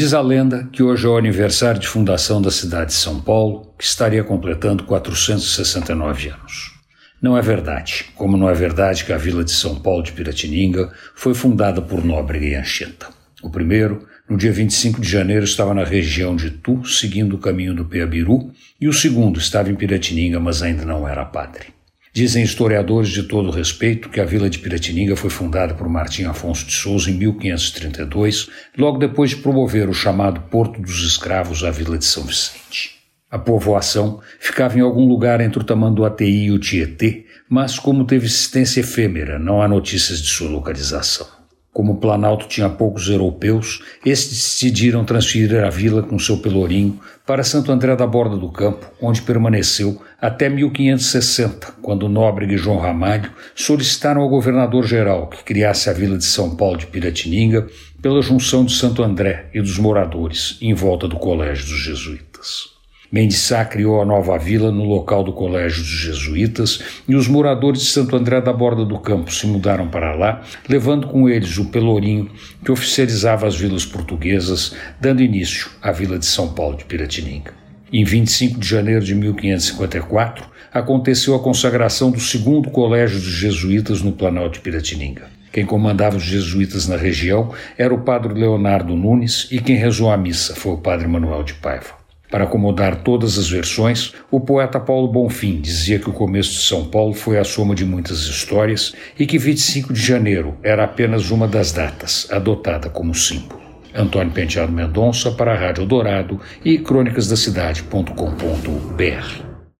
Diz a lenda que hoje é o aniversário de fundação da cidade de São Paulo, que estaria completando 469 anos. Não é verdade, como não é verdade que a vila de São Paulo de Piratininga foi fundada por Nóbrega e Anchieta. O primeiro, no dia 25 de janeiro, estava na região de Tu, seguindo o caminho do Peabiru, e o segundo estava em Piratininga, mas ainda não era padre. Dizem historiadores de todo respeito que a vila de Piratininga foi fundada por Martim Afonso de Souza em 1532, logo depois de promover o chamado Porto dos Escravos à vila de São Vicente. A povoação ficava em algum lugar entre o Tamanduateí e o Tietê, mas como teve existência efêmera, não há notícias de sua localização. Como o Planalto tinha poucos europeus, estes decidiram transferir a vila com seu pelourinho para Santo André da Borda do Campo, onde permaneceu até 1560, quando Nóbrega e João Ramalho solicitaram ao governador-geral que criasse a vila de São Paulo de Piratininga pela junção de Santo André e dos moradores em volta do Colégio dos Jesuítas. Mendissá criou a nova vila no local do Colégio dos Jesuítas e os moradores de Santo André da Borda do Campo se mudaram para lá, levando com eles o Pelourinho, que oficializava as vilas portuguesas, dando início à vila de São Paulo de Piratininga. Em 25 de janeiro de 1554, aconteceu a consagração do segundo Colégio dos Jesuítas no Planalto de Piratininga. Quem comandava os jesuítas na região era o padre Leonardo Nunes e quem rezou a missa foi o padre Manuel de Paiva. Para acomodar todas as versões, o poeta Paulo Bonfim dizia que o começo de São Paulo foi a soma de muitas histórias e que 25 de janeiro era apenas uma das datas, adotada como símbolo. Antônio Penteado Mendonça para a Rádio Dourado e crônicasdacidade.com.br.